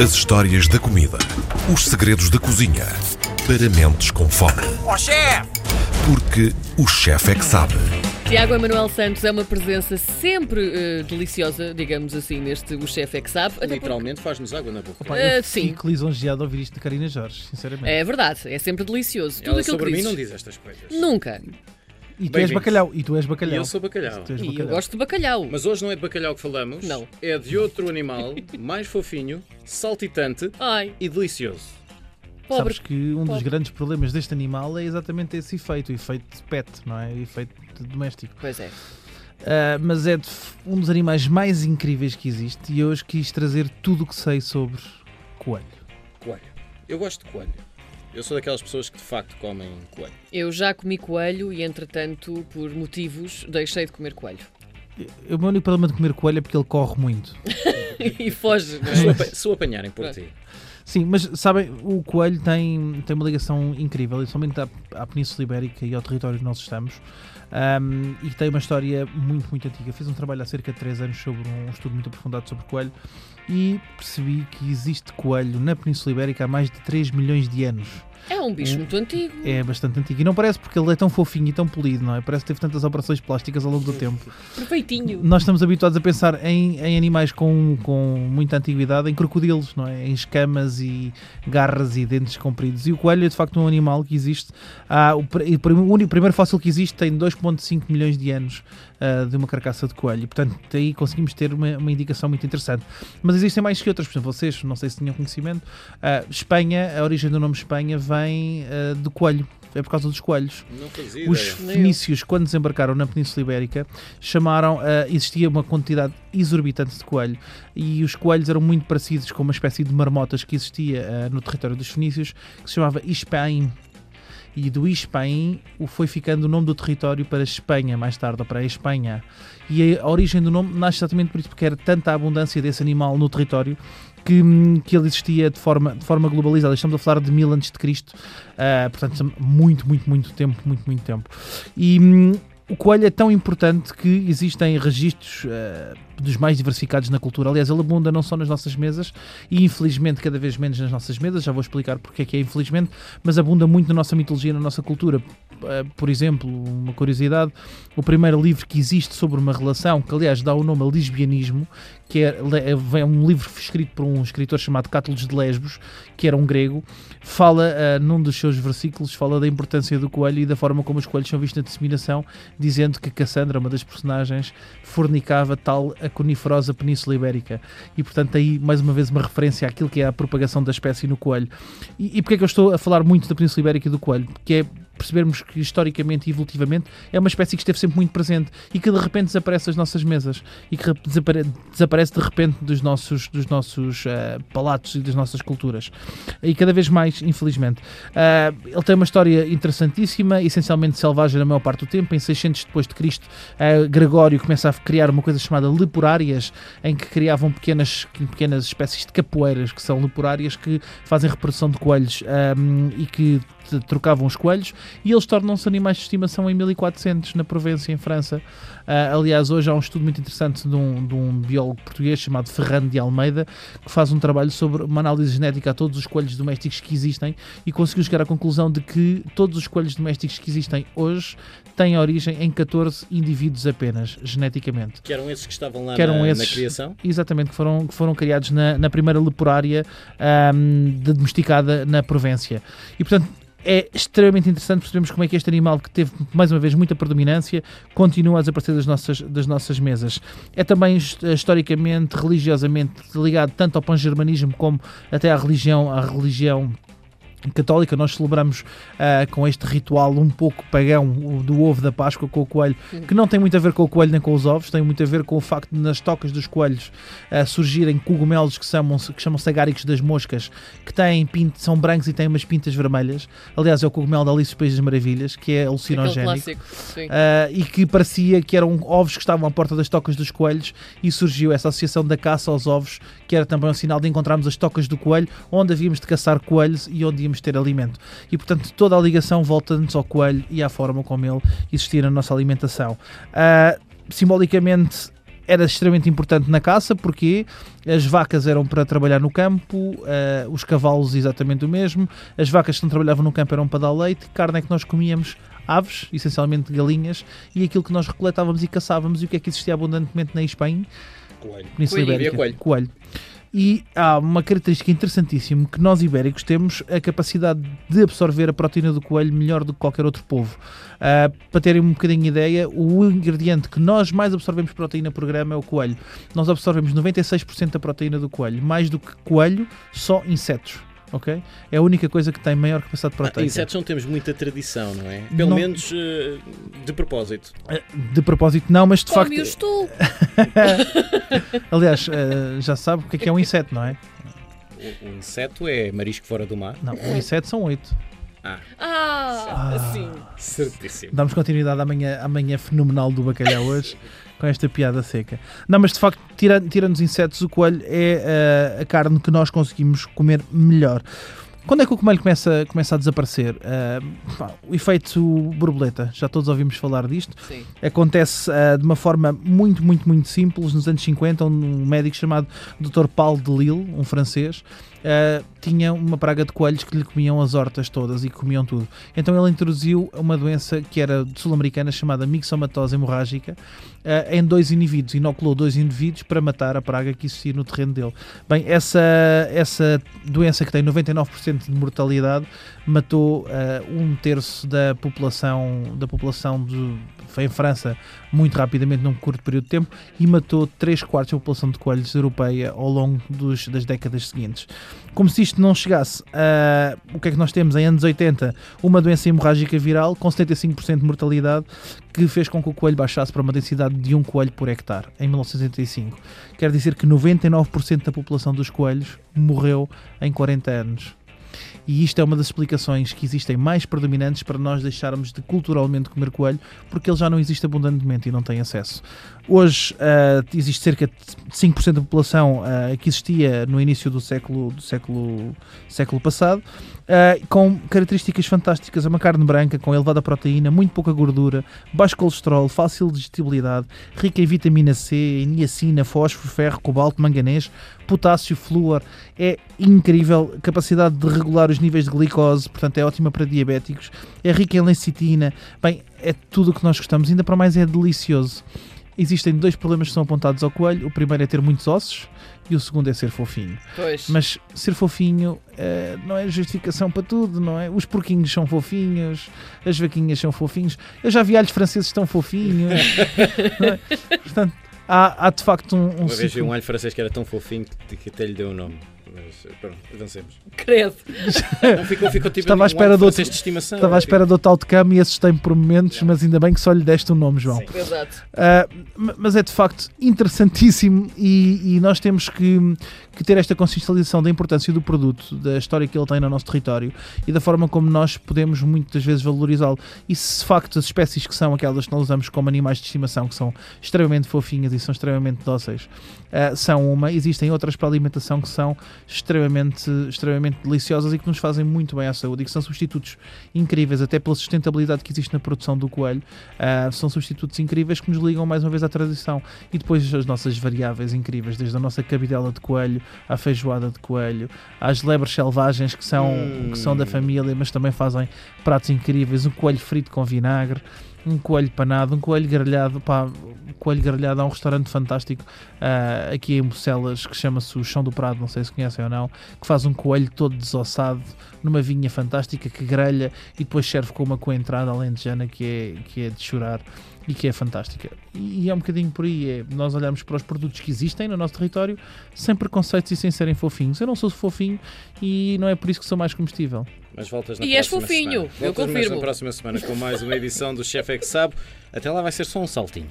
As histórias da comida. Os segredos da cozinha. Para mentes com fome. Ó chefe! Porque o chefe é que sabe. Tiago Emanuel Santos é uma presença sempre eh, deliciosa, digamos assim, neste O Chefe é que sabe. Até porque- Literalmente faz-nos água na boca. Eh, eu sim. fico lisonjeado a ouvir isto de Karina Jorge, sinceramente. É verdade, é sempre delicioso. Tudo Ela aquilo sobre que mim dizes. não diz estas coisas. Nunca. E tu és bacalhau, e tu és E bacalhau. eu sou bacalhau. E eu bacalhau. gosto de bacalhau. Mas hoje não é de bacalhau que falamos. Não. É de outro animal, mais fofinho, saltitante Ai, e delicioso. pobre. Sabes que um dos pobre. grandes problemas deste animal é exatamente esse efeito, o efeito de pet, não é? O efeito doméstico. Pois é. Ah, mas é um dos animais mais incríveis que existe e hoje quis trazer tudo o que sei sobre coelho. Coelho. Eu gosto de coelho. Eu sou daquelas pessoas que de facto comem coelho. Eu já comi coelho e, entretanto, por motivos, deixei de comer coelho. O meu único problema de comer coelho é porque ele corre muito. e foge. não é? Se o apanharem por Pronto. ti. Sim, mas sabem, o coelho tem, tem uma ligação incrível, somente à, à Península Ibérica e ao território que nós estamos, ahm, e tem uma história muito, muito antiga. Fiz um trabalho há cerca de 3 anos sobre um estudo muito aprofundado sobre coelho e percebi que existe coelho na Península Ibérica há mais de 3 milhões de anos. É um bicho muito antigo. É bastante antigo. E não parece porque ele é tão fofinho e tão polido, não é? Parece que teve tantas operações plásticas ao longo do tempo. Perfeitinho. Nós estamos habituados a pensar em, em animais com, com muita antiguidade, em crocodilos, não é? Em escamas e garras e dentes compridos. E o coelho é de facto um animal que existe. Há, o, pr- o único- o primeiro fóssil que existe tem 2,5 milhões de anos ah, de uma carcaça de coelho. Portanto, daí conseguimos ter uma, uma indicação muito interessante. Mas existem mais que outras. Por exemplo, vocês, não sei se tinham conhecimento, ah, Espanha, a origem do nome Espanha vem ah, do coelho. É por causa dos coelhos. Os fenícios, quando desembarcaram na Península Ibérica, chamaram, ah, existia uma quantidade exorbitante de coelho e os coelhos eram muito parecidos com uma espécie de marmotas que existia ah, no território dos fenícios, que se chamava Ispaim. E do Ispaim foi ficando o nome do território para Espanha, mais tarde, ou para a Espanha. E a origem do nome nasce exatamente por isso, porque era tanta a abundância desse animal no território que, que ele existia de forma, de forma globalizada. Estamos a falar de mil antes de Cristo, ah, portanto, muito, muito, muito tempo, muito, muito tempo. E hum, o coelho é tão importante que existem registros ah, dos mais diversificados na cultura. Aliás, ele abunda não só nas nossas mesas e infelizmente cada vez menos nas nossas mesas, já vou explicar porque é que é infelizmente, mas abunda muito na nossa mitologia, na nossa cultura. Ah, Por exemplo, uma curiosidade, o primeiro livro que existe sobre uma relação, que aliás dá o nome a lesbianismo, que é, é um livro escrito por um escritor chamado Cátulos de Lesbos, que era um grego, fala ah, num dos seus versículos, fala da importância do coelho e da forma como os coelhos são vistos na disseminação, dizendo que Cassandra, uma das personagens, fornicava tal a coniferosa Península Ibérica. E portanto aí mais uma vez uma referência àquilo que é a propagação da espécie no coelho. E, e porque é que eu estou a falar muito da Península Ibérica e do coelho? Porque é percebermos que historicamente e evolutivamente é uma espécie que esteve sempre muito presente e que de repente desaparece das nossas mesas e que desapare- desaparece de repente dos nossos, dos nossos ah, palatos e das nossas culturas. E cada vez mais, infelizmente. Ah, ele tem uma história interessantíssima, essencialmente selvagem na maior parte do tempo. Em 600 depois de Cristo, ah, Gregório começa a criar uma coisa chamada leporárias, em que criavam pequenas, pequenas espécies de capoeiras, que são leporárias, que fazem reprodução de coelhos ah, e que trocavam os coelhos e eles tornam-se animais de estimação em 1400 na Provença, em França. Ah, aliás, hoje há um estudo muito interessante de um, de um biólogo português chamado Ferrando de Almeida que faz um trabalho sobre uma análise genética a todos os coelhos domésticos que existem e conseguiu chegar à conclusão de que todos os coelhos domésticos que existem hoje têm origem em 14 indivíduos apenas, geneticamente. Que eram esses que estavam lá Que na, esses- na criação? Exatamente, que foram, que foram criados na, na primeira leporária de domesticada na Provéncia. E portanto é extremamente interessante percebermos como é que este animal, que teve mais uma vez muita predominância, continua a desaparecer das nossas, das nossas mesas. É também his- historicamente, religiosamente ligado tanto ao pan-germanismo como até à religião, à religião católica, nós celebramos ah, com este ritual um pouco pagão do ovo da Páscoa com o coelho, que não tem muito a ver com o coelho nem com os ovos, tem muito a ver com o facto de nas tocas dos coelhos ah, surgirem cogumelos que chamam-se que chamam agáricos das moscas, que têm pint, são brancos e têm umas pintas vermelhas. Aliás, é o cogumelo da Alice dos Países das Maravilhas, que é alucinogénico. Sim. Ah, e que parecia que eram ovos que estavam à porta das tocas dos coelhos e surgiu essa associação da caça aos ovos, que era também um sinal de encontrarmos as tocas do coelho, onde havíamos de caçar coelhos e onde íamos ter alimento. E portanto toda a ligação volta-nos ao coelho e à forma como ele existia na nossa alimentação. Ah, simbolicamente era extremamente importante na caça porque as vacas eram para trabalhar no campo, eh, os cavalos exatamente o mesmo, as vacas que não trabalhavam no campo eram para dar leite, carne é que nós comíamos aves, essencialmente galinhas, e aquilo que nós recoletávamos e caçávamos, e o que é que existia abundantemente na Espanha? Coelho. Península Coelho. Ibérica. Havia coelho. E há uma característica interessantíssima que nós ibéricos temos a capacidade de absorver a proteína do coelho melhor do que qualquer outro povo. Ah, para terem um bocadinho de ideia, o ingrediente que nós mais absorvemos proteína por grama é o coelho. Nós absorvemos 96% da proteína do coelho. Mais do que coelho, só insetos. Ok? É a única coisa que tem maior capacidade Ah, proteica. insetos não temos muita tradição, não é? Pelo Não- menos eh, de propósito. De propósito, não, mas de facto. Come-os tu. Aliás, ah, já sabe o que é que é um inseto, não é? O, o inseto é marisco fora do mar. Não, um inseto são oito. Ah, sim. Certíssimo. Damos continuidade à manhã, à manhã fenomenal do bacalhau hoje, com esta piada seca. Não, mas de facto, tira- tirando os insetos, o coelho é ah, a carne que nós conseguimos comer melhor. Quando é que o coelho começa, começa a desaparecer? Ah, pá, o efeito borboleta, já todos ouvimos falar disto. Sim. Acontece ah, de uma forma muito, muito, muito simples. Nos anos 50, um médico chamado Dr. Paul de Lille, um francês, ah, tinha uma praga de coelhos que lhe comiam as hortas todas e comiam tudo. Então ele introduziu uma doença que era sul-americana chamada mixomatose hemorrágica ah, em dois indivíduos. Inoculou dois indivíduos para matar a praga que existia no terreno dele. Bem, essa, essa doença que tem 99% de mortalidade matou ah, um terço da população da população de, em França muito rapidamente num curto período de tempo e matou 3 quartos da população de coelhos europeia ao longo dos- das décadas seguintes. Como se isto não chegasse, ah, o que é que nós temos em anos 80? Uma doença hemorrágica viral com 75% de mortalidade que fez com que o coelho baixasse para uma densidade de um coelho por hectare em 1985. Quer dizer que 99% da população dos coelhos morreu em 40 anos. E isto é uma das explicações que existem mais predominantes para nós deixarmos de culturalmente comer coelho, porque ele já não existe abundantemente e não tem acesso. Hoje ah, existe cerca de 5% da população ah, que existia no início do século, do século, século passado, ah, com características fantásticas. É uma carne branca com elevada proteína, muito pouca gordura, baixo colesterol, fácil digestibilidade, rica em vitamina C, niacina, fósforo, ferro, cobalto, manganês, potássio, flúor. É incrível, capacidade de regular os níveis de glicose, portanto é ótima para diabéticos, é rica em lecitina, bem, é tudo o que nós gostamos, ainda para mais é delicioso. Existem dois problemas que são apontados ao coelho, o primeiro é ter muitos ossos e o segundo é ser fofinho. Pois. Mas ser fofinho eh, não é justificação para tudo, não é? Os porquinhos são fofinhos, as vaquinhas são fofinhos, eu já vi alhos franceses tão fofinhos, é? Portanto, há, há de facto um, um Uma vez vi ciclo- um alho francês que era tão fofinho que, que até lhe deu o nome. Mas pronto, avancemos. Credo. Não ficou, ficou tipo Estava à um espera de outro- de estimação. Estava à espera do tal de cama e assustei-me por momentos, mas ainda bem que só lhe deste o nome, João. Sim. Exato. Uh, ma- mas é de facto interessantíssimo e, e nós temos que, que ter esta consciencialização da importância do produto, da história que ele tem no nosso território e da forma como nós podemos muitas vezes valorizá-lo. E se de facto as espécies que são aquelas que nós usamos como animais de estimação, que são extremamente fofinhas e são extremamente dóceis, uh, são uma, existem outras para alimentação que são extremamente, extremamente deliciosas e que nos fazem muito bem à saúde e que são substitutos incríveis, até pela sustentabilidade que existe na produção do coelho. Uh, são substitutos incríveis que nos ligam mais uma vez à tradição. E depois as nossas variáveis incríveis, desde a nossa cabidela de coelho, à feijoada de coelho, às lebres selvagens que são, Hum. que são da família, mas também fazem pratos incríveis, um coelho frito com vinagre. Um coelho panado, um coelho grelhado, pá, um coelho grelhado há um restaurante fantástico ah, aqui em Bucelas que chama-se o Chão do Prado, não sei se conhecem ou não, que faz um coelho todo desossado numa vinha fantástica que grelha e depois serve com uma coentrada alentejana que é, que é de chorar e que é fantástica. E é um bocadinho por aí, é nós olharmos para os produtos que existem no nosso território sem preconceitos e sem serem fofinhos. Eu não sou fofinho e não é por isso que sou mais comestível. Mas voltas na E és próxima fofinho, semana. eu Voltas confirmo. na próxima semana com mais uma edição do Chefe é que sabe. Até lá vai ser só um saltinho.